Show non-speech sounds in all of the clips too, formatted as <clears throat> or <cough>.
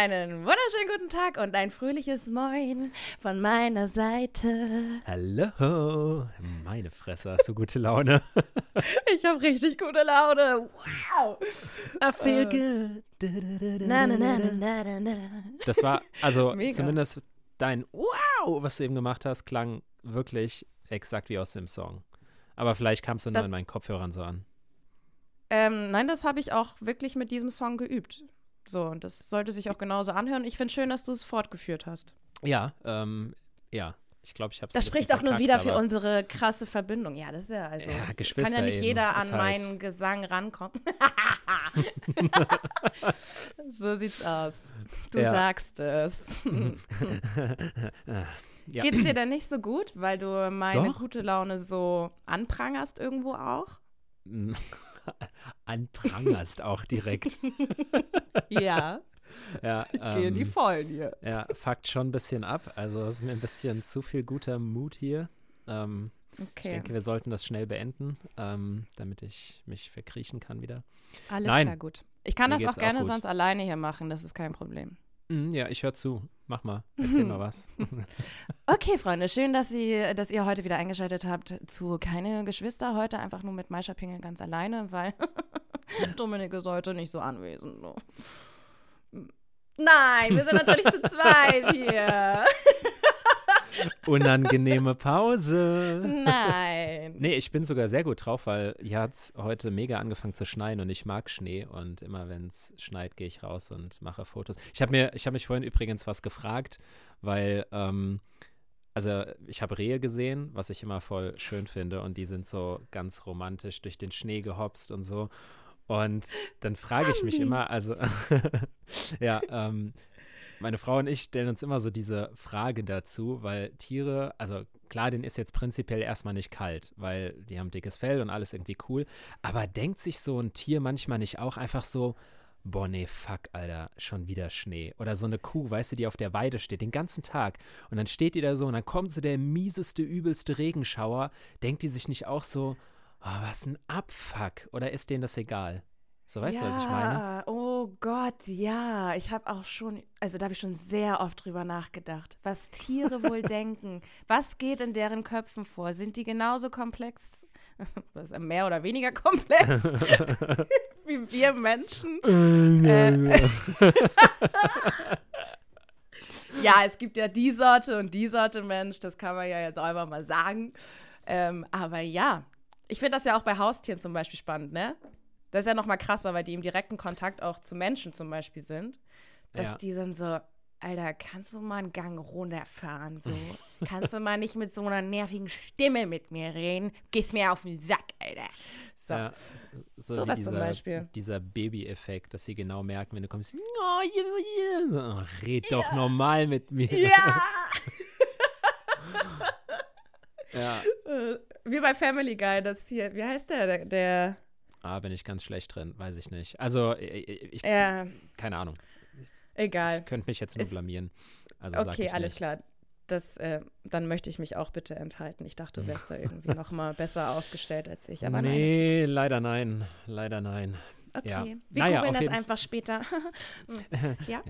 Einen wunderschönen guten Tag und ein fröhliches Moin von meiner Seite. Hallo. Meine Fresse, hast du gute Laune? <laughs> Ich habe richtig gute Laune. Wow. I feel good. Na, na, na, na, na, na. Das war, also <laughs> Mega. zumindest dein Wow, was du eben gemacht hast, klang wirklich exakt wie aus dem Song. Aber vielleicht kamst du nur Das- in meinen Kopfhörern so an. Ähm, nein, das habe ich auch wirklich mit diesem Song geübt. So, und das sollte sich auch genauso anhören. Ich finde schön, dass du es fortgeführt hast. Ja, ähm, ja. Ich glaube, ich habe es Das spricht auch nur wieder für unsere krasse Verbindung. Ja, das ist ja also. Ja, kann Geschwister ja nicht eben. jeder an halt- meinen Gesang rankommen. <laughs> so sieht's aus. Du Ja. sagst es. <laughs> ja. Geht's dir denn nicht so gut, weil du meine Doch. gute Laune so anprangerst irgendwo auch? <laughs> Anprangerst auch direkt. <laughs> Ja, ja, gehen die ähm, Vollen hier. ja, fuckt schon ein bisschen ab. Also es ist mir ein bisschen zu viel guter Mut hier. Ähm, Ich Okay, denke, wir sollten das schnell beenden, ähm, damit ich mich verkriechen kann wieder. alles nein. klar, gut. Ich kann Mir das auch auch gerne gut. sonst alleine hier machen, das ist kein Problem. Mm, ja, ich höre zu. Mach mal. Erzähl mal was. <laughs> Okay, Freunde, schön, dass, Sie, dass ihr heute wieder eingeschaltet habt zu Keine Geschwister. Heute einfach nur mit Maisha Pingel ganz alleine, weil <laughs> Dominik ist heute nicht so anwesend. So. Nein, wir sind natürlich zu zweit hier. <laughs> Unangenehme Pause. Nein. Nee, ich bin sogar sehr gut drauf, weil hier hat es heute mega angefangen zu schneien und ich mag Schnee und immer wenn es schneit, gehe ich raus und mache Fotos. Ich habe mir, ich habe mich vorhin übrigens was gefragt, weil, ähm, also ich habe Rehe gesehen, was ich immer voll schön finde und die sind so ganz romantisch durch den Schnee gehopst und so. Und dann frage ich mich immer, also <laughs> ja, ähm, meine Frau und ich stellen uns immer so diese Frage dazu, weil Tiere, also klar, denen ist jetzt prinzipiell erstmal nicht kalt, weil die haben dickes Fell und alles irgendwie cool. Aber denkt sich so ein Tier manchmal nicht auch einfach so, boah, nee, fuck, Alter, schon wieder Schnee. Oder so eine Kuh, weißt du, die auf der Weide steht, den ganzen Tag. Und dann steht die da so und dann kommt so der mieseste, übelste Regenschauer. Denkt die sich nicht auch so, oh, was ein Abfuck? Oder ist denen das egal? So, weißt du, was ich meine? Ja, Oh Gott, ja. Ich habe auch schon, also da habe ich schon sehr oft drüber nachgedacht, was Tiere <laughs> wohl denken. Was geht in deren Köpfen vor? Sind die genauso komplex, <laughs> was, mehr oder weniger komplex, <laughs> wie wir Menschen? Äh, ja, es gibt ja die Sorte und die Sorte Mensch, das kann man ja jetzt auch einfach mal sagen. Ähm, aber ja, ich finde das ja auch bei Haustieren zum Beispiel spannend, ne? Das ist ja noch mal krasser, weil die im direkten Kontakt auch zu Menschen zum Beispiel sind. Dass Ja. die dann so, Alter, kannst du mal einen Gang runterfahren? So? <laughs> kannst du mal nicht mit so einer nervigen Stimme mit mir reden? Gehst mir auf den Sack, Alter. So. Ja, so wie zum dieser, Beispiel. dieser Baby-Effekt, dass sie genau merken, wenn du kommst, oh, ja, ja. So, oh, red doch normal mit mir. Ja! <laughs> Ja. Äh, Wie bei Family Guy, das hier, wie heißt? Der, der Ah, bin ich ganz schlecht drin, weiß ich nicht. Also, ich, ich ja, keine Ahnung. egal. Könnte mich jetzt nur Ist- blamieren. Also Okay, ich alles nichts. klar. Das, äh, dann möchte ich mich auch bitte enthalten. Ich dachte, du wärst da irgendwie noch mal besser aufgestellt als ich. Aber nein. nee, leider nein. Leider nein. Okay, ja. wir Naja, googeln das einfach später. <laughs> ja?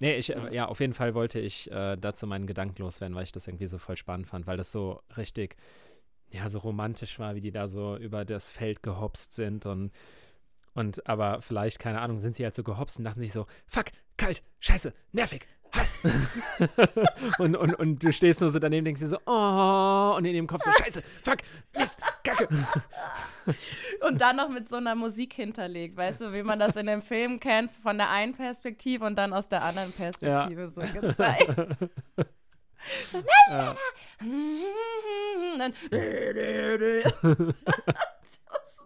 Nee, ich, äh, ja, auf jeden Fall wollte ich äh, dazu meinen Gedanken loswerden, weil ich das irgendwie so voll spannend fand, weil das so richtig, ja, so romantisch war, wie die da so über das Feld gehopst sind und, und aber vielleicht, keine Ahnung, sind sie halt so gehopst und dachten sich so, fuck, kalt, scheiße, nervig, Hass. <laughs> und, und, und du stehst nur so daneben denkst dir so, oh, und in dem Kopf so, scheiße, fuck, Mist, Kacke. <laughs> Und dann noch mit so einer Musik hinterlegt, weißt du, wie man das in dem Film kennt, von der einen Perspektive und dann aus der anderen Perspektive so gezeigt. <laughs> So, das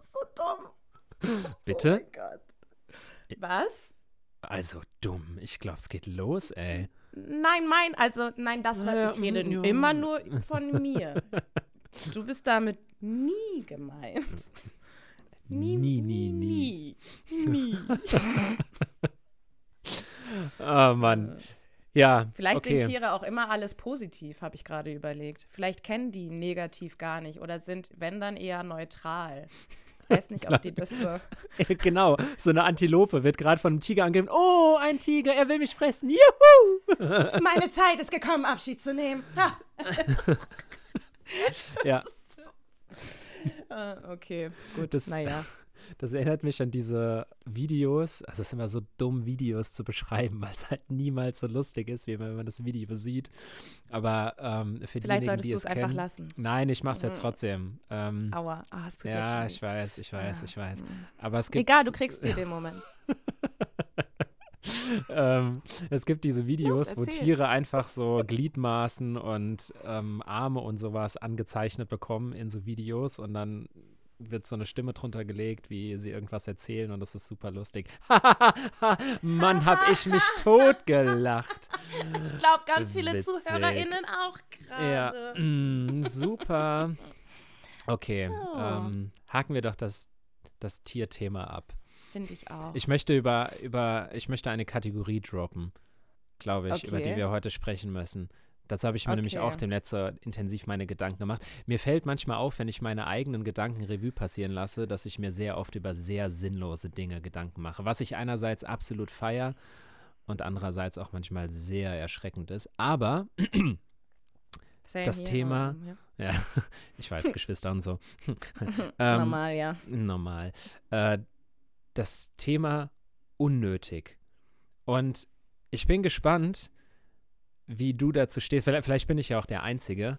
ist so dumm. Bitte? Oh mein Gott. Was? Also dumm, ich glaube, es geht los, ey. Nein, mein, also nein, das war, ich rede immer nur von mir. Du bist damit nie gemeint. Nie, Nie, nie, nie. nie. Nie. Oh <laughs> Mann. Ja, Vielleicht okay. sind Tiere auch immer alles positiv, habe ich gerade überlegt. Vielleicht kennen die negativ gar nicht oder sind, wenn dann, eher neutral. Weiß nicht, ob die das so. <laughs> genau, so eine Antilope wird gerade von einem Tiger angegriffen. Oh, ein Tiger, er will mich fressen. Juhu! <laughs> Meine Zeit ist gekommen, Abschied zu nehmen. Ja. <laughs> Ah, okay, gut. Das- naja. Das erinnert mich an diese Videos. Also, es ist immer so dumm, Videos zu beschreiben, <laughs> weil es halt niemals so lustig ist, wie wenn man das Video sieht. Aber ähm, für Vielleicht solltest du es es einfach kennen, lassen. Nein, ich mach's Mhm. jetzt trotzdem. Ähm, Aua, ah, hast du ja, ich weiß, ich weiß, Ah, ich weiß. mm. Aber es gibt. Egal, du kriegst dir <laughs> den Moment. <laughs> ähm, es gibt diese Videos, wo. Tiere einfach so Gliedmaßen und ähm, Arme und sowas angezeichnet bekommen in so Videos und dann wird so eine Stimme drunter gelegt, wie sie irgendwas erzählen und das ist super lustig. <laughs> Mann, <laughs> hab ich mich totgelacht. Ich glaube, ganz viele Witzig. ZuhörerInnen auch Ja, gerade. mm, super. <laughs> Okay, So. ähm, haken wir doch das, das Tierthema ab. Finde ich auch. Ich möchte über, über, ich möchte eine Kategorie droppen, glaube ich, über die Okay. wir heute sprechen müssen. Dazu habe ich mir nämlich Okay. auch dem letzte intensiv meine Gedanken gemacht. Mir fällt manchmal auf, wenn ich meine eigenen Gedanken Revue passieren lasse, dass ich mir sehr oft über sehr sinnlose Dinge Gedanken mache. Was ich einerseits absolut feier und andererseits auch manchmal sehr erschreckend ist. Aber, <clears throat> Same das Thema- um, <laughs> ja. ja, ich weiß, <laughs> Geschwister und so. <laughs> Ähm, Normal, ja. normal. Äh, das Thema unnötig. Und ich bin gespannt, wie du dazu stehst. Vielleicht, vielleicht bin ich ja auch der Einzige,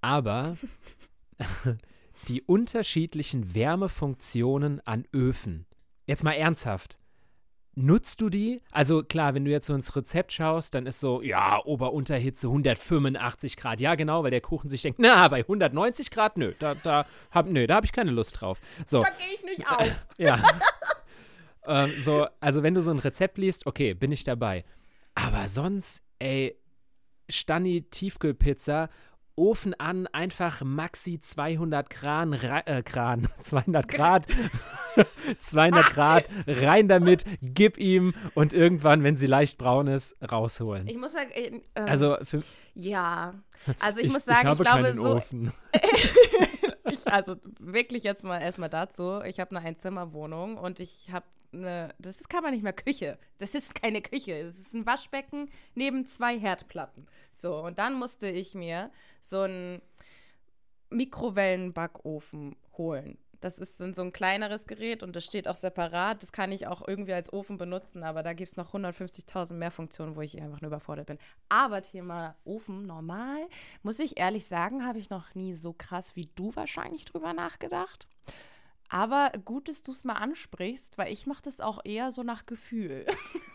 aber <laughs> die unterschiedlichen Wärmefunktionen an Öfen. Jetzt mal ernsthaft. Nutzt du die? Also klar, wenn du jetzt so ins Rezept schaust, dann ist so, ja, Ober-Unterhitze 185 Grad. Ja, genau, weil der Kuchen sich denkt, na, bei 190 Grad, nö, da, da habe nö, da hab ich keine Lust drauf. So, Da gehe ich nicht auf. <laughs> ja. ähm, so, also wenn du so ein Rezept liest, okay, bin ich dabei. Aber sonst, ey, Stani Tiefkühlpizza, Ofen an, einfach Maxi 200 <laughs> Grad, äh, Grad, 200 Grad, 200 Grad, rein damit, gib ihm und irgendwann, wenn sie leicht braun ist, rausholen. Ich muss sagen, äh, ähm, also, für, ja. Also ich, muss sagen, ich, habe glaube so, <laughs> ich, also wirklich jetzt mal erstmal dazu. Ich habe eine Einzimmerwohnung und ich habe eine, das ist, kann man nicht mehr Küche. Das ist keine Küche. Das ist ein Waschbecken neben zwei Herdplatten. So, und dann musste ich mir so einen Mikrowellenbackofen holen. Das ist so ein kleineres Gerät und das steht auch separat. Das kann ich auch irgendwie als Ofen benutzen, aber da gibt es noch 150.000 mehr Funktionen, wo ich einfach nur überfordert bin. Aber Thema Ofen normal, muss ich ehrlich sagen, habe ich noch nie so krass wie du wahrscheinlich drüber nachgedacht. Aber gut, dass du es mal ansprichst, weil ich mache das auch eher so nach Gefühl.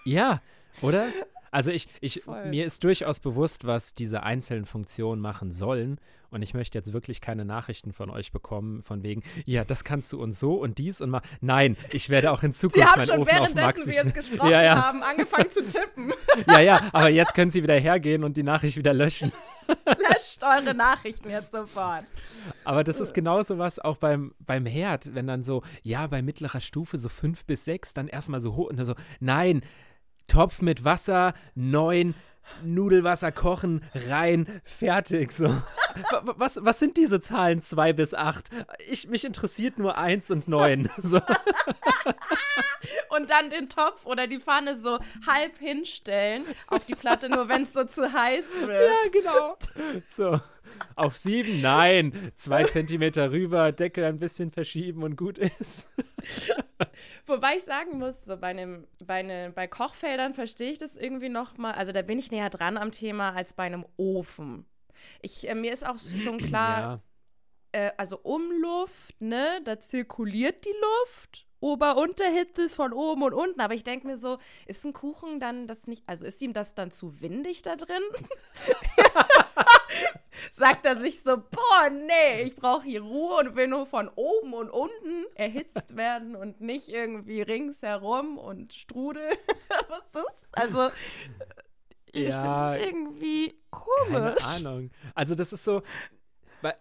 Ja, oder? <laughs> Also ich, ich, Voll. mir ist durchaus bewusst, was diese einzelnen Funktionen machen sollen. Und ich möchte jetzt wirklich keine Nachrichten von euch bekommen, von wegen, ja, das kannst du und so und dies und mal. Nein, ich werde auch in Zukunft Sie haben schon Ofen währenddessen wir jetzt <laughs> gesprochen Ja, ja. haben, angefangen zu tippen. <laughs> ja, ja, aber jetzt können sie wieder hergehen und die Nachricht wieder löschen. <laughs> Löscht eure Nachrichten jetzt sofort. Aber das ist genauso was auch beim, beim Herd, wenn dann so, ja, bei mittlerer Stufe so fünf bis sechs, dann erstmal so hoch und dann so, nein, Topf mit Wasser, neun, Nudelwasser kochen, rein, fertig. So. Wa- wa- Was, was sind diese Zahlen zwei bis acht? Ich, mich interessiert nur eins und neun. <laughs> So. Und dann den Topf oder die Pfanne so halb hinstellen auf die Platte, nur wenn es so zu heiß wird. Ja, genau. So. Auf sieben, nein. Zwei Zentimeter rüber, Deckel ein bisschen verschieben und gut ist. <laughs> Wobei ich sagen muss, so bei, einem, bei, eine, bei Kochfeldern verstehe ich das irgendwie noch mal. Also da bin ich näher dran am Thema als bei einem Ofen. Ich, äh, mir ist auch schon <clears throat> klar, Ja. äh, also Umluft, ne, da zirkuliert die Luft. Ober-Unterhitze ist von oben und unten. Aber ich denke mir so, ist ein Kuchen dann das nicht, also ist ihm das dann zu windig da drin? <laughs> Sagt er sich so, boah, nee, ich brauche hier Ruhe und will nur von oben und unten erhitzt werden und nicht irgendwie ringsherum und Strudel. <laughs> Was ist das? Also, ich Ja, finde das irgendwie Keine komisch. Ahnung. Also das ist so,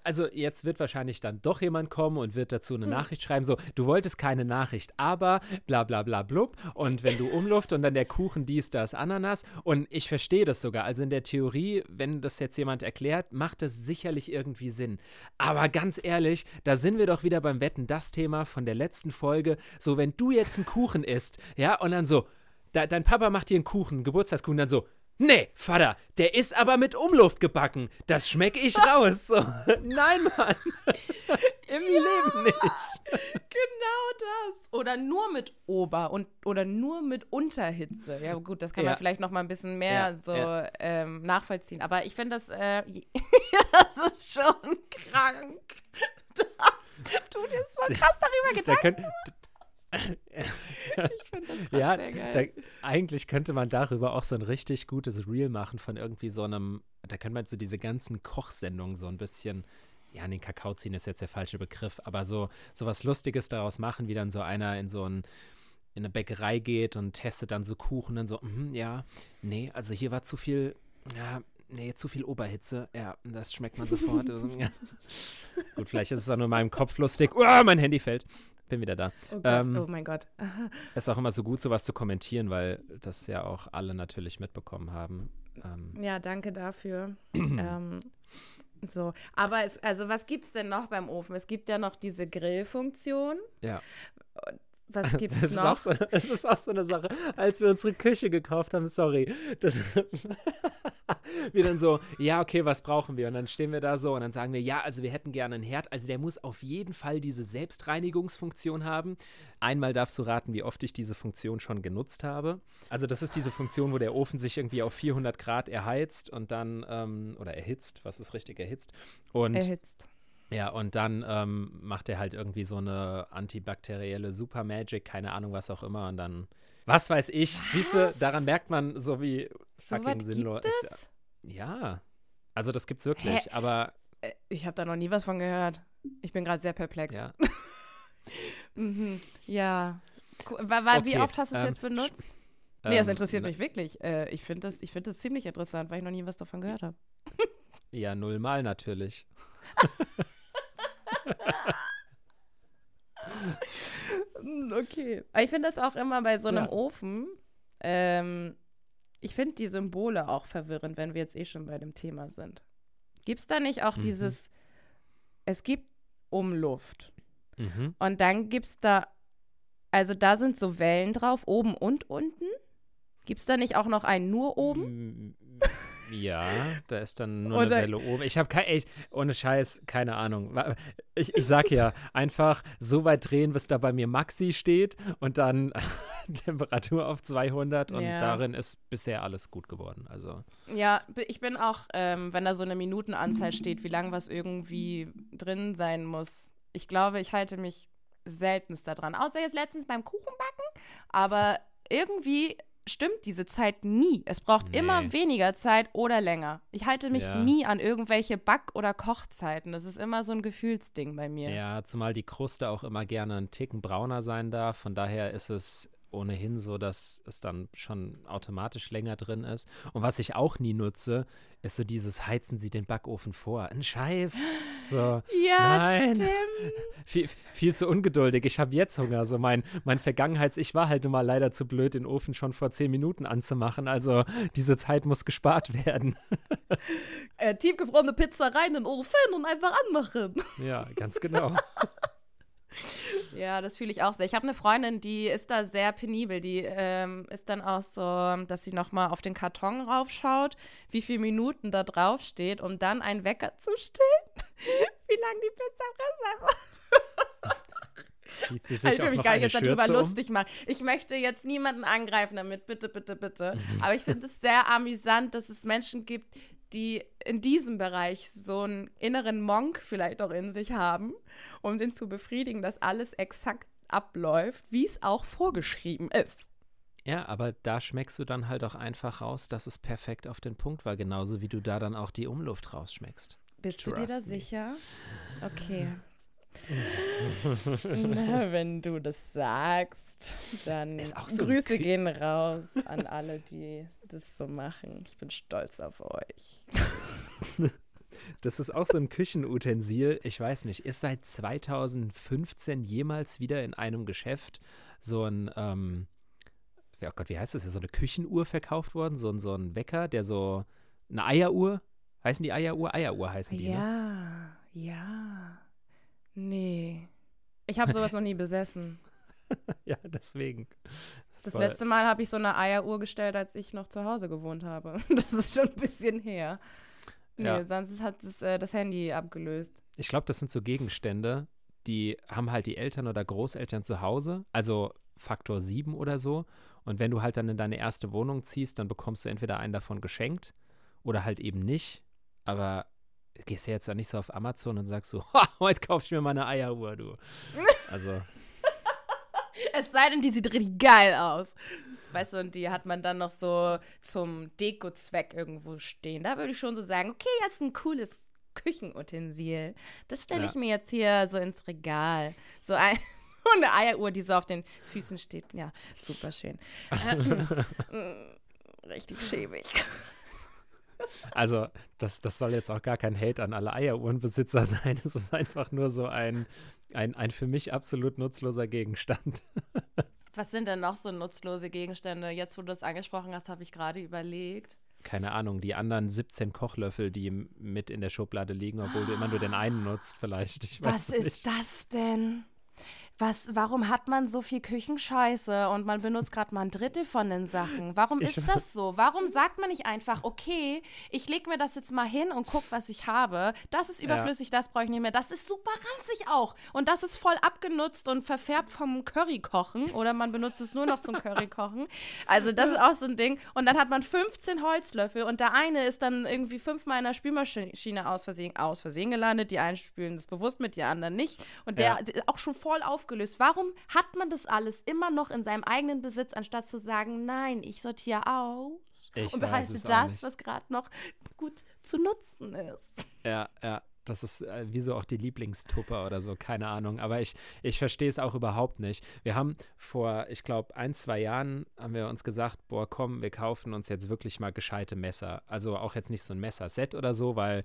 also jetzt wird wahrscheinlich dann doch jemand kommen und wird dazu eine Hm. Nachricht schreiben, so, du wolltest keine Nachricht, aber bla bla bla blub und wenn du Umluft und dann der Kuchen dies, das, Ananas und ich verstehe das sogar, also in der Theorie, wenn das jetzt jemand erklärt, macht das sicherlich irgendwie Sinn, aber ganz ehrlich, da sind wir doch wieder beim Wetten, das Thema von der letzten Folge, so, wenn du jetzt einen Kuchen isst, ja, und dann so, da, dein Papa macht dir einen Kuchen, einen Geburtstagskuchen, dann so, Nee, Vater, der ist aber mit Umluft gebacken. Das schmecke ich <laughs> raus. So. Nein, Mann. <laughs> Im Leben nicht. Genau das. Oder nur mit Ober- und oder nur mit Unterhitze. Ja, gut, das kann Ja. man vielleicht noch mal ein bisschen mehr Ja, so ja. Ähm, nachvollziehen. Aber ich finde das, äh, <laughs> das ist schon krank. Das, du dir so krass darüber Da Gedanken. könnt, <laughs> Ich finde das ja, sehr da, geil. eigentlich könnte man darüber auch so ein richtig gutes Reel machen von irgendwie so einem, da könnte man so diese ganzen Kochsendungen so ein bisschen, ja, in den Kakao ziehen ist jetzt der falsche Begriff, aber so, so was Lustiges daraus machen, wie dann so einer in so ein in eine Bäckerei geht und testet dann so Kuchen, dann so, mhm, ja, nee, also hier war zu viel, ja, nee, zu viel Oberhitze, ja, das schmeckt man sofort. <laughs> <laughs> Gut, vielleicht ist es auch nur in meinem Kopf lustig. Uah, mein Handy fällt. Bin wieder da. Oh Gott, ähm, oh mein Gott. <laughs> Es ist auch immer so gut, sowas zu kommentieren, weil das ja auch alle natürlich mitbekommen haben. Ähm, Ja, danke dafür. <clears throat> ähm, so, aber es, also was gibt's denn noch beim Ofen? Es gibt ja noch diese Grillfunktion. ja. Was <laughs> gibt's Das ist, noch? auch so, das ist auch so eine Sache, als wir unsere Küche gekauft haben, sorry. Das, <laughs> wir dann so, ja, okay, was brauchen wir? Und dann stehen wir da so und dann sagen wir, ja, also wir hätten gerne einen Herd. Also der muss auf jeden Fall diese Selbstreinigungsfunktion haben. Einmal darfst du raten, wie oft ich diese Funktion schon genutzt habe. Also das ist diese Funktion, wo der Ofen sich irgendwie auf 400 Grad erheizt und dann, ähm, oder erhitzt, was ist richtig erhitzt? Und Erhitzt. Ja, und dann ähm, macht er halt irgendwie so eine antibakterielle Super Magic, keine Ahnung, was auch immer. Und dann, was weiß ich, siehst du, Was? daran merkt man so wie So fucking was sinnlos. ist. Ja, also das gibt's wirklich, aber Äh, Ich habe da noch nie was von gehört. Ich bin gerade sehr perplex. ja. <laughs> Mhm. Ja. Cool. Wa- wa- Wie Okay, oft hast du es ähm, jetzt benutzt? Nee, das ähm, interessiert na- mich wirklich. Äh, ich finde das, ich find das ziemlich interessant, weil ich noch nie was davon gehört habe. Ja, nullmal natürlich. <laughs> Mm, Okay. Aber ich finde das auch immer bei so einem Ja. Ofen. Ähm, ich finde die Symbole auch verwirrend, wenn wir jetzt eh schon bei dem Thema sind. Gibt es da nicht auch Mhm. dieses, es gibt Umluft Mhm. und dann gibt es da, also da sind so Wellen drauf, oben und unten? Gibt es da nicht auch noch einen nur oben? Ja, da ist dann nur eine Oder- Welle oben. Ich habe echt, ohne Scheiß, keine Ahnung. Ich, ich sag <laughs> ja, einfach so weit drehen, bis da bei mir Maxi steht und dann <laughs> Temperatur auf 200 und Ja. darin ist bisher alles gut geworden. Also, Ja, ich bin auch, ähm, wenn da so eine Minutenanzahl steht, wie lang was irgendwie drin sein muss. Ich glaube, ich halte mich seltenst daran. Außer jetzt letztens beim Kuchenbacken. Aber irgendwie stimmt diese Zeit nie. Es braucht Nee. immer weniger Zeit oder länger. Ich halte mich Ja. nie an irgendwelche Back- oder Kochzeiten. Das ist immer so ein Gefühlsding bei mir. ja, zumal die Kruste auch immer gerne einen Ticken brauner sein darf. Von daher ist es ohnehin so, dass es dann schon automatisch länger drin ist. Und was ich auch nie nutze, ist so dieses Heizen Sie den Backofen vor. Ein Scheiß. So. Ja, Nein. stimmt. viel, viel zu ungeduldig. Ich habe jetzt Hunger. So mein, mein Vergangenheits-Ich war halt nun mal leider zu blöd, den Ofen schon vor zehn Minuten anzumachen. Also diese Zeit muss gespart <laughs> werden. Äh, tiefgefrorene Pizza rein in den Ofen und einfach anmachen. ja, ganz genau. <laughs> Ja, das fühle ich auch sehr. Ich habe eine Freundin, die ist da sehr penibel. Die ähm, ist dann auch so, dass sie nochmal auf den Karton raufschaut, wie viele Minuten da drauf steht, um dann einen Wecker zu stellen, <laughs> wie lange die Pizza drin sein sie sich Ich will mich gar nicht jetzt darüber um? lustig machen. Ich möchte jetzt niemanden angreifen damit, bitte, bitte, bitte. Mhm. Aber ich finde es sehr amüsant, dass es Menschen gibt, die in diesem Bereich so einen inneren Monk vielleicht auch in sich haben, um den zu befriedigen, dass alles exakt abläuft, wie es auch vorgeschrieben ist. Ja, aber da schmeckst du dann halt auch einfach raus, dass es perfekt auf den Punkt war. Genauso wie du da dann auch die Umluft rausschmeckst. Bist du dir da Trust me. sicher? Okay. Na, wenn du das sagst, dann Ist auch so Grüße Kü- gehen raus an alle, die das so machen. Ich bin stolz auf euch. das ist auch so ein Küchenutensil. Ich weiß nicht, ist seit 2015 jemals wieder in einem Geschäft so ein, ähm, oh Gott, wie heißt das? So eine Küchenuhr verkauft worden? So ein, so ein Wecker, der so, eine Eieruhr? Heißen die Eieruhr? Eieruhr heißen die, ja, ne? ja. Nee. Ich habe sowas noch nie besessen. <laughs> ja, deswegen. Das Voll. letzte Mal habe ich so eine Eieruhr gestellt, als ich noch zu Hause gewohnt habe. <laughs> Das ist schon ein bisschen her. Nee, Ja. sonst hat es äh, das Handy abgelöst. Ich glaube, das sind so Gegenstände, die haben halt die Eltern oder Großeltern zu Hause, also Faktor 7 oder so. Und wenn du halt dann in deine erste Wohnung ziehst, dann bekommst du entweder einen davon geschenkt oder halt eben nicht. Aber gehst ja jetzt da nicht so auf Amazon und sagst so, <laughs> "Ha, heute kauf ich mir mal eine Eieruhr, du. Also, <laughs> Es sei denn, die sieht richtig geil aus. Weißt du, und die hat man dann noch so zum Deko-Zweck irgendwo stehen. Da würde ich schon so sagen, okay, das ist ein cooles Küchenutensil. Das stelle ich Ja. mir jetzt hier so ins Regal. So ein, so <laughs> eine Eieruhr, die so auf den Füßen steht. Ja, super schön. richtig schäbig. Also das, das soll jetzt auch gar kein Hate an alle Eieruhrenbesitzer <laughs> sein. Es ist einfach nur so ein, ein, ein für mich absolut nutzloser Gegenstand. <laughs> Was sind denn noch so nutzlose Gegenstände? Jetzt, wo du das angesprochen hast, habe ich gerade überlegt. keine Ahnung, die anderen 17 Kochlöffel, die mit in der Schublade liegen, obwohl du immer nur den einen nutzt, vielleicht. Was ist das denn? Was, warum hat man so viel Küchenscheiße und man benutzt gerade mal ein Drittel von den Sachen? Warum Ich ist das so? Warum sagt man nicht einfach, okay, ich lege mir das jetzt mal hin und guck, was ich habe. Das ist überflüssig, das brauche ich nicht mehr. Das ist super ranzig auch. Und das ist voll abgenutzt und verfärbt vom Currykochen oder man benutzt es nur noch zum Currykochen. Also das ist auch so ein Ding. Und dann hat man 15 Holzlöffel und der eine ist dann irgendwie fünfmal in der Spülmaschine aus Versehen, aus Versehen gelandet. Die einen spülen das bewusst mit, die anderen nicht. Und der Ja. ist auch schon voll aufgelöst. Warum hat man das alles immer noch in seinem eigenen Besitz, anstatt zu sagen, nein, ich sortiere aus Ich und behalte das, was gerade noch gut zu nutzen ist? Ja, ja. Das ist äh, wie so auch die Lieblingstupper oder so, keine Ahnung. Aber ich, ich verstehe es auch überhaupt nicht. Wir haben vor, ich glaube, ein, zwei Jahren haben wir uns gesagt, boah, komm, wir kaufen uns jetzt wirklich mal gescheite Messer. Also auch jetzt nicht so ein Messerset oder so, weil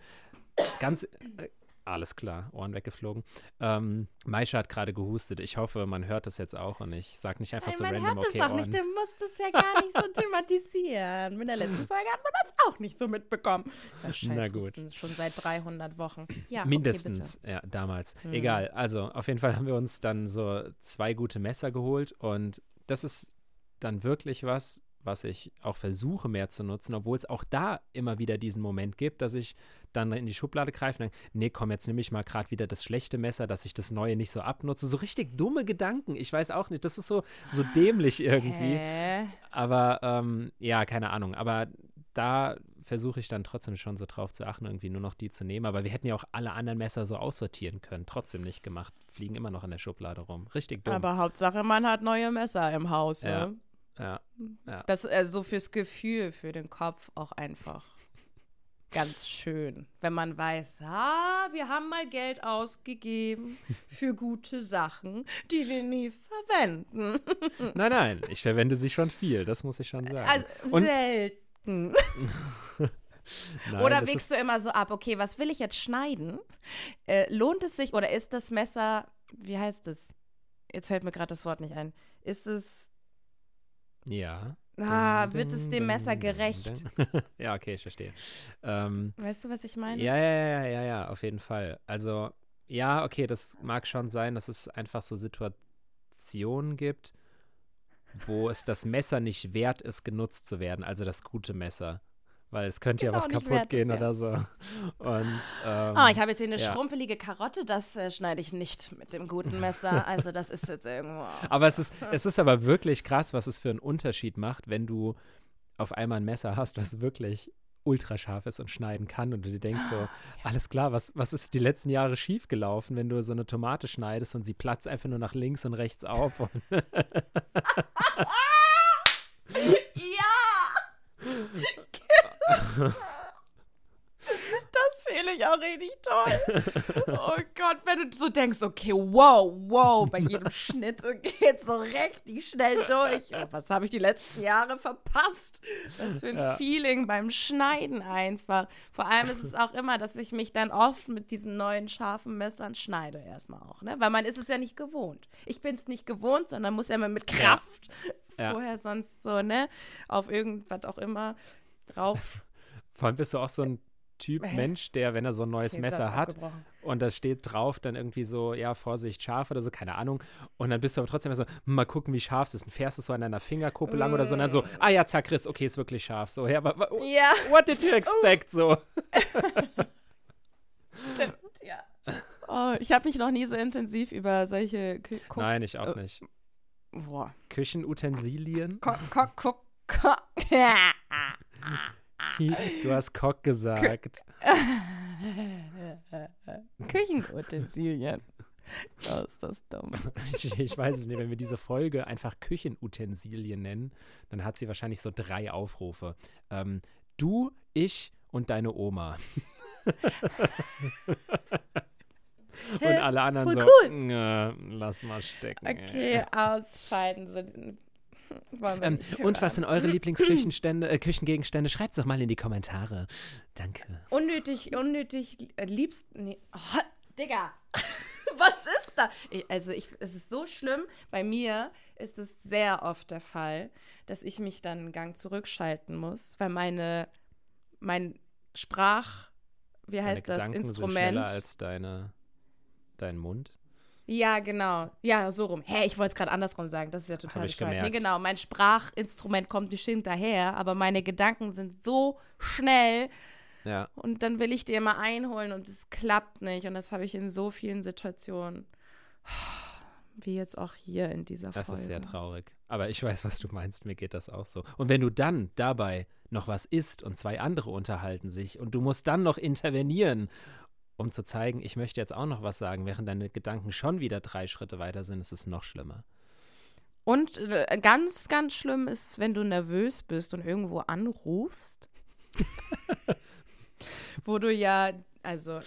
ganz, äh, alles klar, Ohren weggeflogen. Ähm, Maisha hat gerade gehustet. Ich hoffe, man hört das jetzt auch und ich sage nicht einfach Nein, so man random, hört okay, es auch nicht. Du musst es ja gar nicht so <laughs> thematisieren. Mit der letzten Folge hat man das auch nicht so mitbekommen. Ja, scheiß Na gut. Husten, schon seit 300 Wochen. Ja, Mindestens, ja, damals. Hm. Egal. Also, auf jeden Fall haben wir uns dann so zwei gute Messer geholt und das ist dann wirklich was, was ich auch versuche mehr zu nutzen, obwohl es auch da immer wieder diesen Moment gibt, dass ich dann in die Schublade greife und denke, nee, komm, jetzt nehme ich mal gerade wieder das schlechte Messer, dass ich das neue nicht so abnutze. So richtig dumme Gedanken. Ich weiß auch nicht, das ist so, so dämlich irgendwie. Hä? Aber ähm, ja, keine Ahnung. Aber da versuche ich dann trotzdem schon so drauf zu achten, irgendwie nur noch die zu nehmen. Aber wir hätten ja auch alle anderen Messer so aussortieren können. Trotzdem nicht gemacht. Fliegen immer noch in der Schublade rum. Richtig dumm. Aber Hauptsache, man hat neue Messer im Haus. Ja. Ne? ja. Das ist äh, so fürs Gefühl, für den Kopf auch einfach ganz schön. Wenn man weiß, ah, wir haben mal Geld ausgegeben für gute Sachen, die wir nie verwenden. <laughs> Nein, nein, ich verwende sie schon viel. Das muss ich schon sagen. Also Und- selten. <laughs> <laughs> Nein, Oder wägst du immer so ab, okay, was will ich jetzt schneiden? Äh, lohnt es sich oder ist das Messer, wie heißt es? Jetzt fällt mir gerade das Wort nicht ein. Ist es, ja. Ah, wird es dem Messer gerecht? <laughs> ja, okay, ich verstehe. Ähm, Weißt du, was ich meine? Ja, ja, ja, ja, ja, auf jeden Fall. Also, ja, okay, das mag schon sein, dass es einfach so Situationen gibt, wo es das Messer nicht wert ist, genutzt zu werden, also das gute Messer. Weil es könnte Genau, ja was kaputt gehen ja. oder so. Und, ähm, Ah, ich habe jetzt hier eine ja. schrumpelige Karotte, das äh, schneide ich nicht mit dem guten Messer. <laughs> Also das ist jetzt irgendwo. aber es ist, es ist aber wirklich krass, was es für einen Unterschied macht, wenn du auf einmal ein Messer hast, was wirklich ultra scharf ist und schneiden kann und du dir denkst so, alles klar, was, was ist die letzten Jahre schiefgelaufen, wenn du so eine Tomate schneidest und sie platzt einfach nur nach links und rechts auf und <laughs> <laughs> Ja! Das fehle ich auch richtig toll. Oh Gott, wenn du so denkst, okay, wow, wow, bei jedem Schnitt geht so richtig schnell durch. Was habe ich die letzten Jahre verpasst? Was für ein ja. Feeling beim Schneiden einfach. Vor allem ist es auch immer, dass ich mich dann oft mit diesen neuen scharfen Messern schneide erstmal auch, ne? Weil man ist es ja nicht gewohnt. Ich bin es nicht gewohnt, sondern muss ja immer mit Kraft ja. vorher sonst so, ne? Auf irgendwas auch immer drauf. Vor allem bist du auch so ein Typ äh. Mensch, der, wenn er so ein neues okay, Messer hat und da steht drauf dann irgendwie so, ja, Vorsicht, scharf oder so, keine Ahnung. Und dann bist du aber trotzdem so, mal gucken, wie scharf es ist. Und fährst du so an deiner Fingerkuppe mm. lang oder so und dann so, mm. ah ja, zack, Riss, okay, ist wirklich scharf. So, ja, aber ja. what did you expect? So. <laughs> Stimmt, ja. Oh, ich habe mich noch nie so intensiv über solche Kü Nein, ich auch äh, nicht. Boah. Küchenutensilien? Ko ko ko ko <laughs> <laughs> Du hast Kock gesagt. <laughs> Küchenutensilien. Oh, ist das dumm. <laughs> Ich, ich, weiß es nicht. Wenn wir diese Folge einfach Küchenutensilien nennen, dann hat sie wahrscheinlich so drei Aufrufe. Ähm, du, ich und deine Oma. <laughs> und alle anderen so, cool. lass mal stecken. Okay, ey. ausscheiden ähm, und was sind eure Lieblingsküchenstände, äh, Küchengegenstände? Schreibt es doch mal in die Kommentare. Danke. Unnötig, unnötig, äh, liebst. Nee. Oh, Digga. <laughs> was ist da? Also, ich, es ist so schlimm. Bei mir ist es sehr oft der Fall, dass ich mich dann einen Gang zurückschalten muss, weil meine, mein Sprach, wie heißt Deine das, Gedanken Instrument. Sind schneller als deine, dein Mund. Ja, genau. Ja, so rum. Hä, ich wollte es gerade andersrum sagen. Das ist ja total bescheuert. Nee, genau. Mein Sprachinstrument kommt nicht hinterher, aber meine Gedanken sind so schnell. Ja. Und dann will ich die immer einholen und es klappt nicht. Und das habe ich in so vielen Situationen. Wie jetzt auch hier in dieser das Folge. Das ist sehr traurig. Aber ich weiß, was du meinst. Mir geht das auch so. Und wenn du dann dabei noch was isst und zwei andere unterhalten sich und du musst dann noch intervenieren um zu zeigen, ich möchte jetzt auch noch was sagen, während deine Gedanken schon wieder drei Schritte weiter sind, ist es noch schlimmer. Und äh, ganz, ganz schlimm ist, wenn du nervös bist und irgendwo anrufst, <laughs> wo du ja, also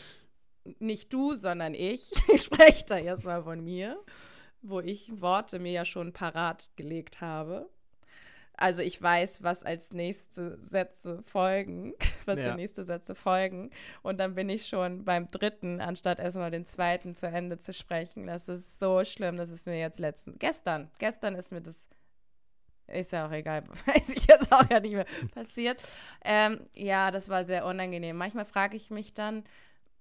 nicht du, sondern ich, <laughs> ich spreche da erstmal von mir, wo ich Worte mir ja schon parat gelegt habe. Also ich weiß, was als nächste Sätze folgen, <laughs> was ja. für nächste Sätze folgen. Und dann bin ich schon beim dritten, anstatt erstmal den zweiten zu Ende zu sprechen. Das ist so schlimm. Das ist mir jetzt letzten, gestern, gestern ist mir das, ist ja auch egal, <laughs> weiß ich jetzt auch ja nicht mehr, passiert. Ähm, ja, das war sehr unangenehm. Manchmal frage ich mich dann,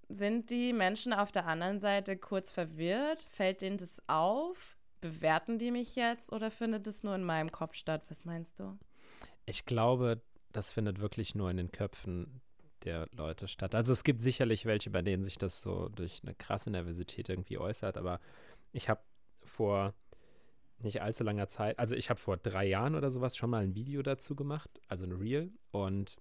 sind die Menschen auf der anderen Seite kurz verwirrt? Fällt denen das auf? Bewerten die mich jetzt oder findet es nur in meinem Kopf statt? Was meinst du? Ich glaube, das findet wirklich nur in den Köpfen der Leute statt. Also es gibt sicherlich welche, bei denen sich das so durch eine krasse Nervosität irgendwie äußert, aber ich habe vor nicht allzu langer Zeit, also ich habe vor drei Jahren oder sowas schon mal ein Video dazu gemacht, also ein Reel und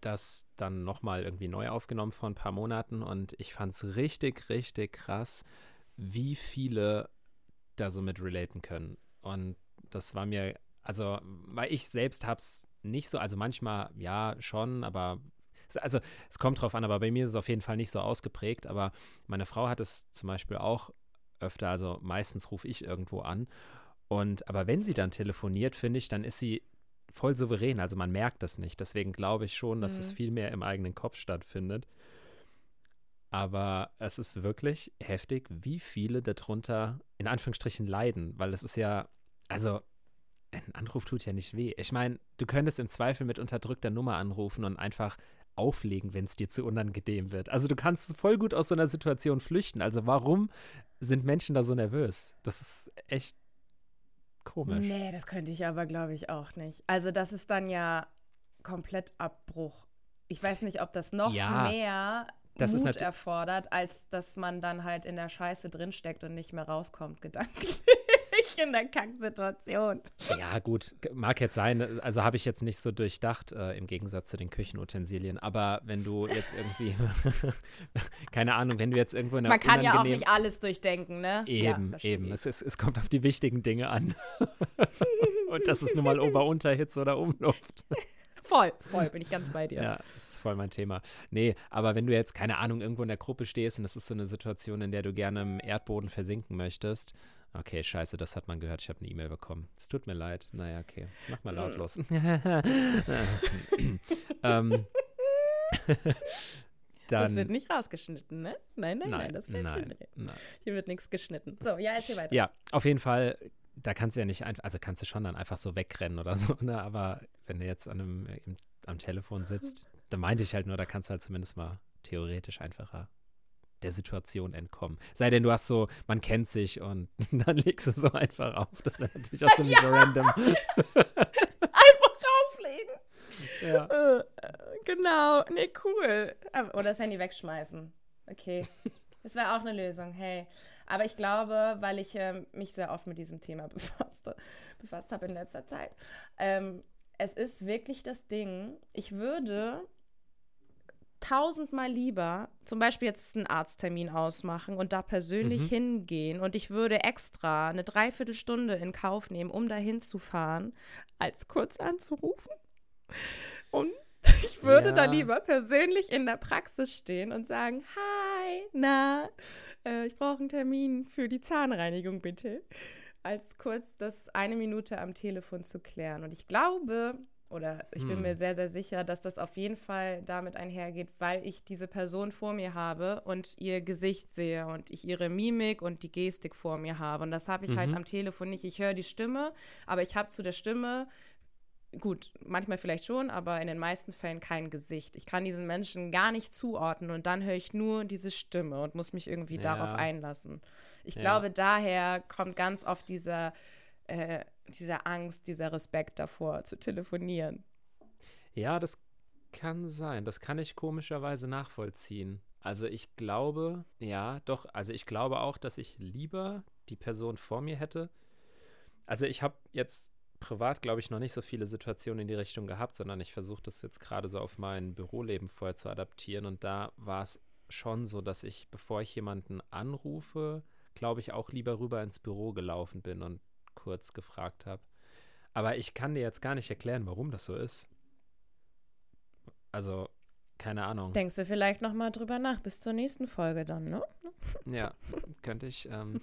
das dann nochmal irgendwie neu aufgenommen vor ein paar Monaten und ich fand es richtig, richtig krass, wie viele da so mit relaten können. Und das war mir, also, weil ich selbst hab's nicht so, also manchmal ja schon, aber also es kommt drauf an, aber bei mir ist es auf jeden Fall nicht so ausgeprägt. Aber meine Frau hat es zum Beispiel auch öfter, also meistens rufe ich irgendwo an. Und aber wenn sie dann telefoniert, finde ich, dann ist sie voll souverän. Also man merkt das nicht. Deswegen glaube ich schon, dass mhm. es viel mehr im eigenen Kopf stattfindet. Aber es ist wirklich heftig, wie viele darunter in Anführungsstrichen leiden, weil es ist ja, also ein Anruf tut ja nicht weh. Ich meine, du könntest im Zweifel mit unterdrückter Nummer anrufen und einfach auflegen, wenn es dir zu unangenehm wird. Also du kannst voll gut aus so einer Situation flüchten. Also warum sind Menschen da so nervös? Das ist echt komisch. Nee, das könnte ich aber, glaube ich, auch nicht. Also das ist dann ja komplett Abbruch. Ich weiß nicht, ob das noch ja. mehr das Mut erfordert, als dass man dann halt in der Scheiße drinsteckt und nicht mehr rauskommt, <laughs> gedanklich in der Kacksituation. Ja, gut, mag jetzt sein. Also habe ich jetzt nicht so durchdacht, äh, im Gegensatz zu den Küchenutensilien. Aber wenn du jetzt irgendwie, <laughs> keine Ahnung, wenn du jetzt irgendwo in einer Man kann ja auch nicht alles durchdenken, ne? Eben, ja, eben. Es, es, es kommt auf die wichtigen Dinge an. <laughs> und das ist nun mal Ober-Unterhitze oder Umluft. Voll, voll, bin ich ganz bei dir. Ja, das ist voll mein Thema. Nee, aber wenn du jetzt, keine Ahnung, irgendwo in der Gruppe stehst und das ist so eine Situation, in der du gerne im Erdboden versinken möchtest, Okay, scheiße, das hat man gehört. Ich habe eine E-Mail bekommen. Es tut mir leid. Naja, okay. Ich mach mal lautlos. <laughs> <laughs> ähm, dann, das wird nicht rausgeschnitten, ne? Nein, nein, nein, nein das wird nein, nein. Hier wird nichts geschnitten. So, ja, erzähl weiter. Ja, auf jeden Fall, da kannst du ja nicht einfach, also kannst du schon dann einfach so wegrennen oder <laughs> so, ne? Aber wenn du jetzt an einem, im, am Telefon sitzt, dann meinte ich halt nur, da kannst du halt zumindest mal theoretisch einfacher der Situation entkommen. Sei denn, du hast so, man kennt sich und <laughs> dann legst du so einfach auf. Das wäre natürlich auch ziemlich ja. random. <laughs> einfach rauflegen. Ja. Äh, genau. Nee, cool. Oder das Handy wegschmeißen. Okay. Das wäre auch eine Lösung. Hey. Aber ich glaube, weil ich äh, mich sehr oft mit diesem Thema <laughs> befasste, befasst habe in letzter Zeit, ähm, es ist wirklich das Ding, ich würde tausendmal lieber zum Beispiel jetzt einen Arzttermin ausmachen und da persönlich mhm. hingehen und ich würde extra eine Dreiviertelstunde in Kauf nehmen, um da hinzufahren, als kurz anzurufen. Und <laughs> ich würde ja. da lieber persönlich in der Praxis stehen und sagen, hi, na, äh, ich brauche einen Termin für die Zahnreinigung, bitte, als kurz das eine Minute am Telefon zu klären. Und ich glaube, oder ich bin mir hm. sehr, sehr sicher, dass das auf jeden Fall damit einhergeht, weil ich diese Person vor mir habe und ihr Gesicht sehe und ich ihre Mimik und die Gestik vor mir habe. Und das habe ich halt mhm. halt am Telefon nicht. Ich höre die Stimme, aber ich habe zu der Stimme, gut, manchmal vielleicht schon, aber in den meisten Fällen kein Gesicht. Ich kann diesen Menschen gar nicht zuordnen und dann höre ich nur diese Stimme und muss mich irgendwie ja. darauf einlassen. Ich ja. glaube, daher kommt ganz oft dieser äh, dieser Angst, dieser Respekt davor zu telefonieren. Ja, das kann sein. Das kann ich komischerweise nachvollziehen. Also ich glaube, ja, doch, also ich glaube auch, dass ich lieber die Person vor mir hätte. Also ich habe jetzt privat, glaube ich, noch nicht so viele Situationen in die Richtung gehabt, sondern ich versuche das jetzt gerade so auf mein Büroleben vorher zu adaptieren. Und da war es schon so, dass ich, bevor ich jemanden anrufe, glaube ich, auch lieber rüber ins Büro gelaufen bin und kurz gefragt habe. Aber ich kann dir jetzt gar nicht erklären, warum das so ist. Also, keine Ahnung. Denkst du vielleicht noch mal drüber nach bis zur nächsten Folge dann, ne? Ja, könnte ich, ähm,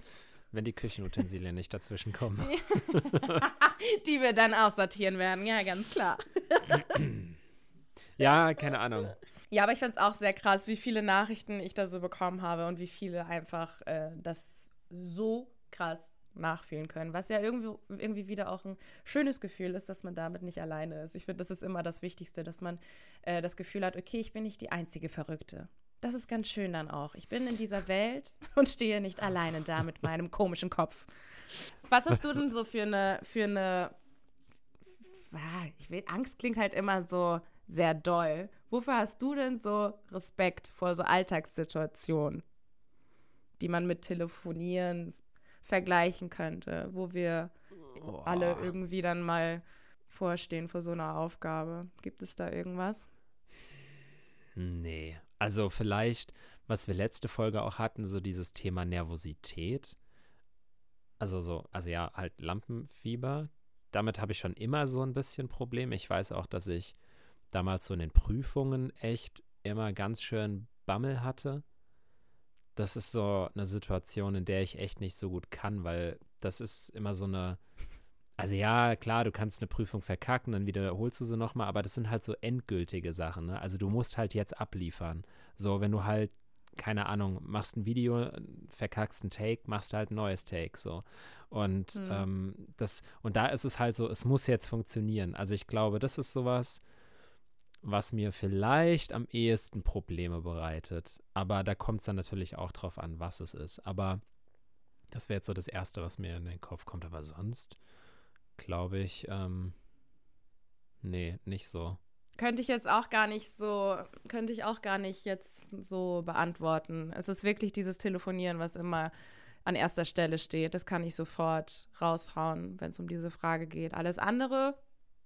wenn die Küchenutensilien nicht dazwischen kommen. <laughs> die wir dann aussortieren werden, ja, ganz klar. ja, keine Ahnung. Ja, aber ich finde es auch sehr krass, wie viele Nachrichten ich da so bekommen habe und wie viele einfach äh, das so krass nachfühlen können. Was ja irgendwie, irgendwie wieder auch ein schönes Gefühl ist, dass man damit nicht alleine ist. Ich finde, das ist immer das Wichtigste, dass man äh, das Gefühl hat, okay, ich bin nicht die einzige Verrückte. Das ist ganz schön dann auch. Ich bin in dieser Welt <laughs> und stehe nicht alleine da mit meinem komischen Kopf. Was hast du denn so für eine, für eine, ich will, Angst klingt halt immer so sehr doll. Wofür hast du denn so Respekt vor so Alltagssituationen, die man mit Telefonieren vergleichen könnte, wo wir oh. alle irgendwie dann mal vorstehen vor so einer Aufgabe. Gibt es da irgendwas? Nee. Also vielleicht, was wir letzte Folge auch hatten, so dieses Thema Nervosität. Also so, also ja, halt Lampenfieber. Damit habe ich schon immer so ein bisschen Probleme. Ich weiß auch, dass ich damals so in den Prüfungen echt immer ganz schön Bammel hatte das ist so eine Situation, in der ich echt nicht so gut kann, weil das ist immer so eine. Also ja, klar, du kannst eine Prüfung verkacken, dann wiederholst du sie nochmal, aber das sind halt so endgültige Sachen. Ne? Also du musst halt jetzt abliefern. So, wenn du halt, keine Ahnung, machst ein Video, verkackst ein Take, machst halt ein neues Take. So. Und hm. ähm, das, und da ist es halt so, es muss jetzt funktionieren. Also ich glaube, das ist sowas, was mir vielleicht am ehesten Probleme bereitet. Aber da kommt es dann natürlich auch drauf an, was es ist. Aber das wäre jetzt so das Erste, was mir in den Kopf kommt. Aber sonst glaube ich, ähm, nee, nicht so. Könnte ich jetzt auch gar nicht so, könnte ich auch gar nicht jetzt so beantworten. Es ist wirklich dieses Telefonieren, was immer an erster Stelle steht. Das kann ich sofort raushauen, wenn es um diese Frage geht. Alles andere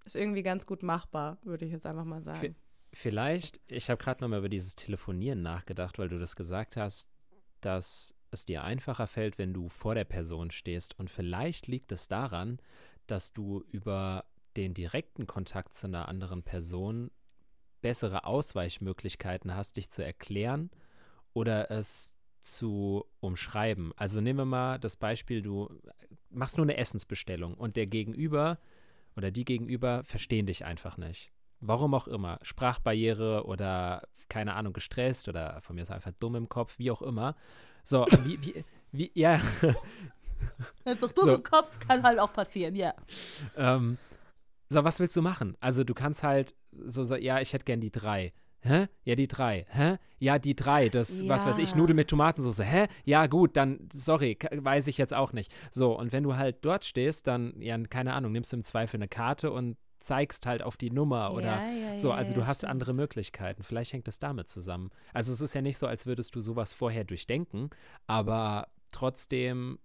ist irgendwie ganz gut machbar, würde ich jetzt einfach mal sagen. Vielleicht, ich habe gerade nochmal über dieses Telefonieren nachgedacht, weil du das gesagt hast, dass es dir einfacher fällt, wenn du vor der Person stehst. Und vielleicht liegt es daran, dass du über den direkten Kontakt zu einer anderen Person bessere Ausweichmöglichkeiten hast, dich zu erklären oder es zu umschreiben. Also nehmen wir mal das Beispiel, du machst nur eine Essensbestellung und der Gegenüber oder die Gegenüber verstehen dich einfach nicht. Warum auch immer. Sprachbarriere oder keine Ahnung, gestresst oder von mir ist einfach dumm im Kopf, wie auch immer. So, wie, wie, wie, ja. <laughs> Einfach dumm so. im Kopf kann halt auch passieren, ja. Ähm, so, was willst du machen? Also, du kannst halt so sagen, ja, ich hätte gern die drei. Hä? Ja, die drei. Hä? Ja, die drei. Das, ja. was weiß ich, Nudel mit Tomatensauce. Hä? Ja, gut, dann, sorry, weiß ich jetzt auch nicht. So, und wenn du halt dort stehst, dann, ja, keine Ahnung, nimmst du im Zweifel eine Karte und zeigst halt auf die Nummer oder ja, ja, so. Also du hast stimmt. andere Möglichkeiten. Vielleicht hängt das damit zusammen. Also es ist ja nicht so, als würdest du sowas vorher durchdenken, aber trotzdem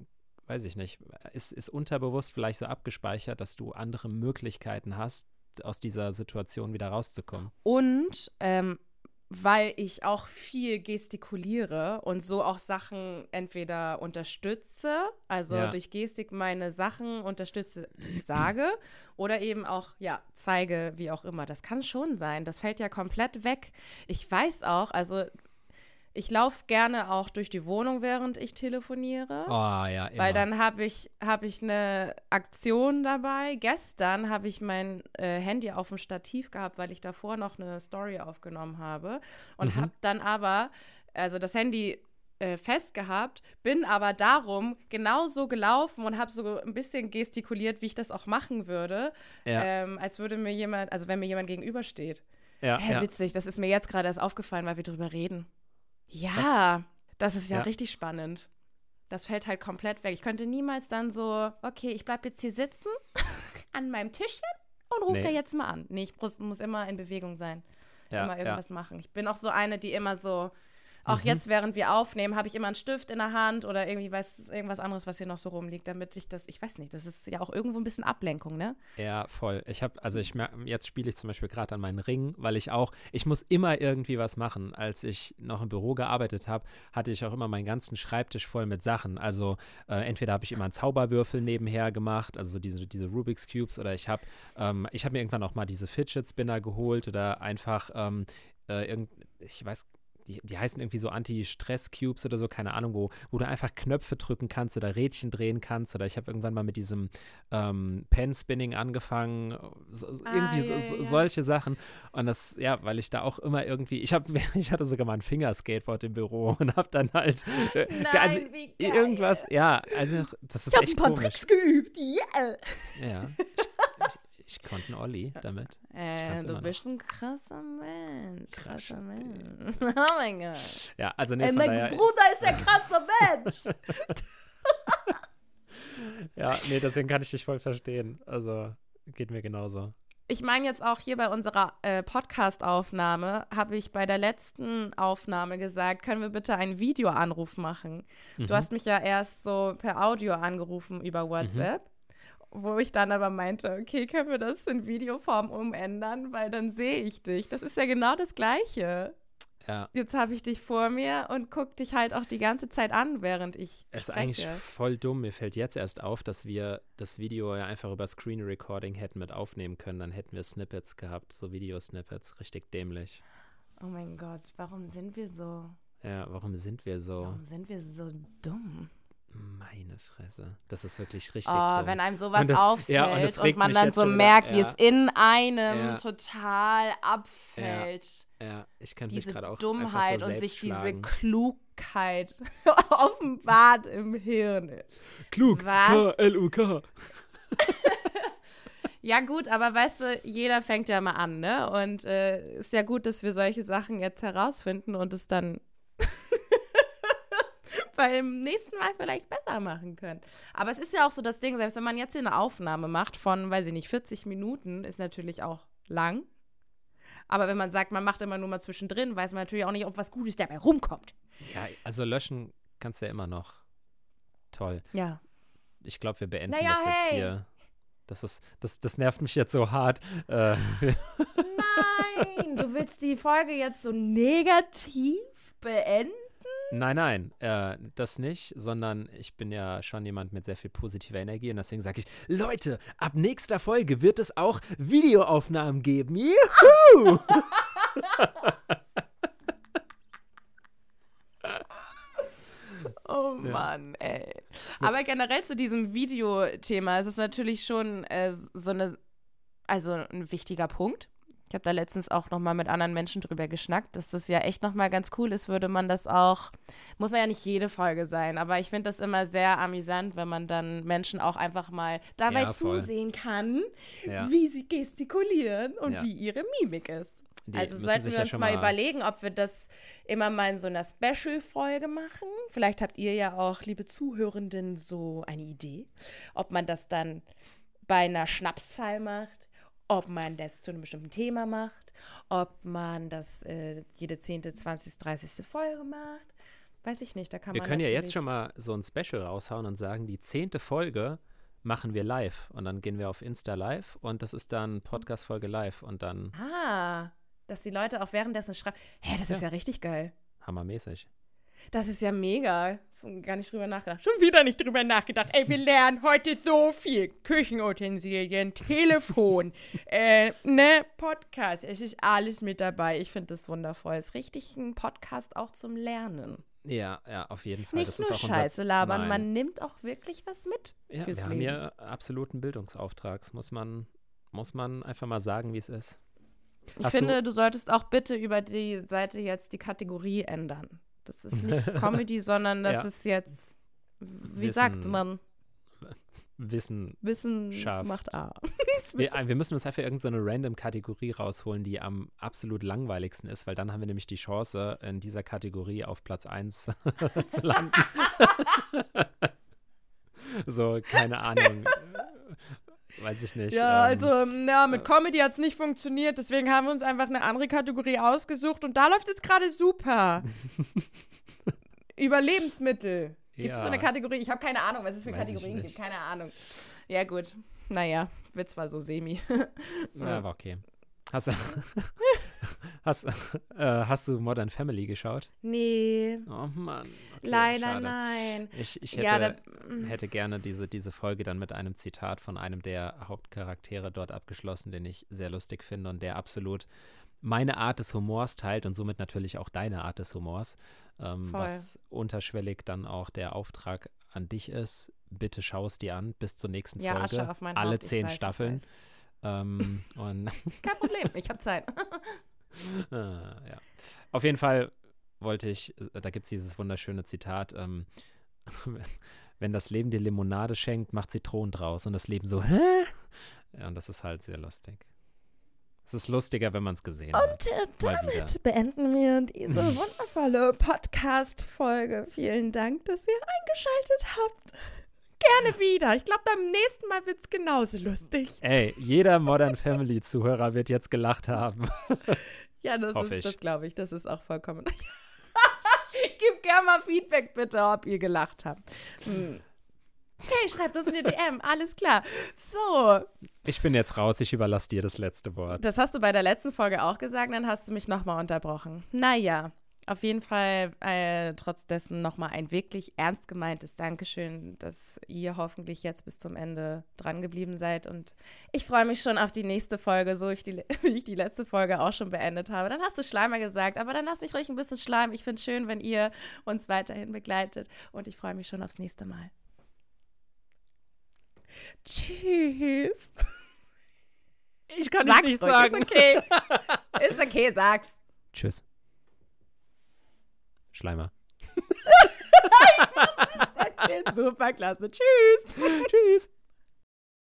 weiß ich nicht, ist, ist unterbewusst vielleicht so abgespeichert, dass du andere Möglichkeiten hast, aus dieser Situation wieder rauszukommen. Und ähm, weil ich auch viel gestikuliere und so auch Sachen entweder unterstütze, also ja. durch Gestik meine Sachen unterstütze, die ich sage, oder eben auch, ja, zeige, wie auch immer. Das kann schon sein. Das fällt ja komplett weg. Ich weiß auch, also ich laufe gerne auch durch die Wohnung, während ich telefoniere. Oh ja, immer. Weil dann habe ich, hab ich eine Aktion dabei. Gestern habe ich mein äh, Handy auf dem Stativ gehabt, weil ich davor noch eine Story aufgenommen habe. Und mhm. habe dann aber, also das Handy äh, festgehabt, bin aber darum genauso gelaufen und habe so ein bisschen gestikuliert, wie ich das auch machen würde. Ja. Ähm, als würde mir jemand, also wenn mir jemand gegenübersteht. Ja, Hä, ja. witzig, das ist mir jetzt gerade erst aufgefallen, weil wir drüber reden. Ja, das ist ja, ja, richtig spannend. Das fällt halt komplett weg. Ich könnte niemals dann so, okay, ich bleibe jetzt hier sitzen <laughs> an meinem Tischchen und rufe nee. da jetzt mal an. Nee, ich muss, muss immer in Bewegung sein. Ja, immer irgendwas ja. machen. Ich bin auch so eine, die immer so auch mhm. jetzt, während wir aufnehmen, habe ich immer einen Stift in der Hand oder irgendwie weiß irgendwas anderes, was hier noch so rumliegt, damit sich das, ich weiß nicht, das ist ja auch irgendwo ein bisschen Ablenkung, ne? Ja, voll. Ich habe, also ich merke, jetzt spiele ich zum Beispiel gerade an meinen Ring, weil ich auch, ich muss immer irgendwie was machen. Als ich noch im Büro gearbeitet habe, hatte ich auch immer meinen ganzen Schreibtisch voll mit Sachen. Also äh, entweder habe ich immer einen Zauberwürfel nebenher gemacht, also diese, diese Rubik's Cubes, oder ich habe, ähm, ich habe mir irgendwann auch mal diese Fidget Spinner geholt oder einfach ähm, äh, irgend, ich weiß die, die heißen irgendwie so Anti-Stress-Cubes oder so, keine Ahnung, wo, wo du einfach Knöpfe drücken kannst oder Rädchen drehen kannst. Oder ich habe irgendwann mal mit diesem ähm, Pen-Spinning angefangen, so, ah, irgendwie ja, so, ja. solche Sachen. Und das, ja, weil ich da auch immer irgendwie, ich habe, <laughs> ich hatte sogar mal ein Fingerskateboard im Büro <laughs> und habe dann halt, äh, Nein, also irgendwas, ja, also das ist ich echt ein paar komisch. Tricks geübt, yeah. Ja. Ich <laughs> konnte einen Olli damit. Äh, du bist ein krasser Mensch. Krasser Mensch. <laughs> Oh mein Gott. Ja, also nee, Ey, mein daher, Bruder ist ein krasser Mensch. <laughs> <laughs> ja, nee, deswegen kann ich dich voll verstehen. Also geht mir genauso. Ich meine jetzt auch hier bei unserer äh, Podcast-Aufnahme, habe ich bei der letzten Aufnahme gesagt, können wir bitte einen Videoanruf machen? Mhm. Du hast mich ja erst so per Audio angerufen über WhatsApp. Mhm wo ich dann aber meinte, okay, können wir das in Videoform umändern, weil dann sehe ich dich. Das ist ja genau das Gleiche. Ja. Jetzt habe ich dich vor mir und guck dich halt auch die ganze Zeit an, während ich. Es ist eigentlich voll dumm. Mir fällt jetzt erst auf, dass wir das Video ja einfach über Screen Recording hätten mit aufnehmen können. Dann hätten wir Snippets gehabt, so Videosnippets. Richtig dämlich. Oh mein Gott, warum sind wir so? Ja, warum sind wir so? Warum sind wir so dumm? Meine Fresse. Das ist wirklich richtig. Oh, dumm. wenn einem sowas das, auffällt ja, und, und, man dann so merkt, wieder, wie ja. es in einem ja. total abfällt. Ja, ich kann diese gerade auch Dummheit so und sich diese Klugheit <laughs> offenbart im Hirn. Klug. Was? K-L-U-K. <laughs> Ja, gut, aber weißt du, jeder fängt ja mal an, ne? Und äh, ist ja gut, dass wir solche Sachen jetzt herausfinden und es dann beim nächsten Mal vielleicht besser machen können. Aber es ist ja auch so das Ding, selbst wenn man jetzt hier eine Aufnahme macht von, weiß ich nicht, 40 Minuten, ist natürlich auch lang. Aber wenn man sagt, man macht immer nur mal zwischendrin, weiß man natürlich auch nicht, ob was Gutes dabei rumkommt. Ja, also löschen kannst du ja immer noch. Toll. Ja. Ich glaube, wir beenden naja, das jetzt hey. hier. Das, ist, das, das nervt mich jetzt so hart. Äh, Nein, du willst die Folge jetzt so negativ beenden? Nein, nein, äh, das nicht, sondern ich bin ja schon jemand mit sehr viel positiver Energie und deswegen sage ich, Leute, ab nächster Folge wird es auch Videoaufnahmen geben. Juhu! <laughs> Oh Mann, ey. Aber generell zu diesem Videothema ist es natürlich schon äh, so eine, also ein wichtiger Punkt. Ich habe da letztens auch noch mal mit anderen Menschen drüber geschnackt, dass das ja echt noch mal ganz cool ist, würde man das auch, muss ja nicht jede Folge sein, aber ich finde das immer sehr amüsant, wenn man dann Menschen auch einfach mal dabei Ja, zusehen kann, Ja. wie sie gestikulieren und Ja. wie ihre Mimik ist. Die also sollten wir uns mal mal- überlegen, ob wir das immer mal in so einer Special-Folge machen. Vielleicht habt ihr ja auch, liebe Zuhörenden, so eine Idee, ob man das dann bei einer Schnapszahl macht, ob man das zu einem bestimmten Thema macht, ob man das äh, jede 10., 20., 30. Folge macht. Weiß ich nicht, da kann Wir man können ja jetzt schon mal so ein Special raushauen und sagen, die zehnte Folge machen wir live und dann gehen wir auf Insta live und das ist dann Podcast-Folge live und dann Ah, dass die Leute auch währenddessen schreiben. Hä, das ist ja richtig geil. hammermäßig. Das ist ja mega. Gar nicht drüber nachgedacht. Schon wieder nicht drüber nachgedacht. Ey, wir lernen heute so viel. Küchenutensilien, Telefon, <laughs> äh, ne, Podcast. Es ist alles mit dabei. Ich finde das wundervoll. Es ist richtig ein Podcast auch zum Lernen. Ja, ja, auf jeden Fall. Nicht das nur ist auch unser- Scheiße labern, Nein. man nimmt auch wirklich was mit Ja, fürs wir haben Leben. hier absoluten Bildungsauftrag. Das muss man, muss man einfach mal sagen, wie es ist. Ich Hast du- finde, du solltest auch bitte über die Seite jetzt die Kategorie ändern. Das ist nicht <laughs> Comedy, sondern das Ja. ist jetzt, wie Wissen. sagt man, Wissen. Wissen macht A. <laughs> Wir, wir müssen uns einfach irgendeine random Kategorie rausholen, die am absolut langweiligsten ist, weil dann haben wir nämlich die Chance, in dieser Kategorie auf Platz 1 <laughs> zu landen. so, keine Ahnung. Äh, Weiß ich nicht. Ja, ähm, also, na, mit Comedy hat es nicht funktioniert, deswegen haben wir uns einfach eine andere Kategorie ausgesucht und da läuft es gerade super. <laughs> Über Lebensmittel. Gibt es so Ja. eine Kategorie? Ich habe keine Ahnung, was es für Weiß Kategorien gibt. Keine Ahnung. Ja, gut. Naja, Witz war so semi. Ja, <laughs> war okay. Hast du, <laughs> hast, <laughs> äh, hast du Modern Family geschaut? nee, Oh Mann. Okay, leider schade. nein. Ich, ich hätte, Ja, da, hätte gerne diese, diese Folge dann mit einem Zitat von einem der Hauptcharaktere dort abgeschlossen, den ich sehr lustig finde und der absolut meine Art des Humors teilt und somit natürlich auch deine Art des Humors, ähm, Voll. was unterschwellig dann auch der Auftrag an dich ist. Bitte schau es dir an bis zur nächsten ja, Folge. Alle Haupt, zehn weiß, Staffeln. Ähm, <laughs> Kein Problem, ich habe Zeit. <laughs> Ah, <laughs> ja. Auf jeden Fall wollte ich, äh, da gibt es dieses wunderschöne Zitat, ähm, <laughs> wenn das Leben dir Limonade schenkt, macht Zitronen draus. Und das Leben so, hä? Ja, und das ist halt sehr lustig. Es ist lustiger, wenn man es gesehen hat. Und äh, damit beenden wir diese <laughs> wundervolle Podcast-Folge. Vielen Dank, dass ihr eingeschaltet habt. Gerne wieder. Ich glaube, beim nächsten Mal wird es genauso lustig. Ey, jeder Modern Family Zuhörer wird jetzt gelacht haben. Ja, das Hoffe ist, ich. das glaube ich, das ist auch vollkommen. <laughs> Gib gerne mal Feedback bitte, ob ihr gelacht habt. Hm. Okay, schreibt das in die DM, alles klar. So, Ich bin jetzt raus, ich überlasse dir das letzte Wort. das hast du bei der letzten Folge auch gesagt, dann hast du mich nochmal unterbrochen. Naja, auf jeden Fall äh, trotz dessen nochmal ein wirklich ernst gemeintes Dankeschön, dass ihr hoffentlich jetzt bis zum Ende dran geblieben seid. Und ich freue mich schon auf die nächste Folge, so ich die, <laughs> wie ich die letzte Folge auch schon beendet habe. Dann hast du Schleimer gesagt, aber dann lass mich ruhig ein bisschen schleimen. Ich finde es schön, wenn ihr uns weiterhin begleitet. Und ich freue mich schon aufs nächste Mal. Tschüss. Ich kann Sag's ruhig, Ist okay. <laughs> Ist okay, sag's. Tschüss. Schleimer. <laughs> Super klasse. Tschüss. <laughs> Tschüss.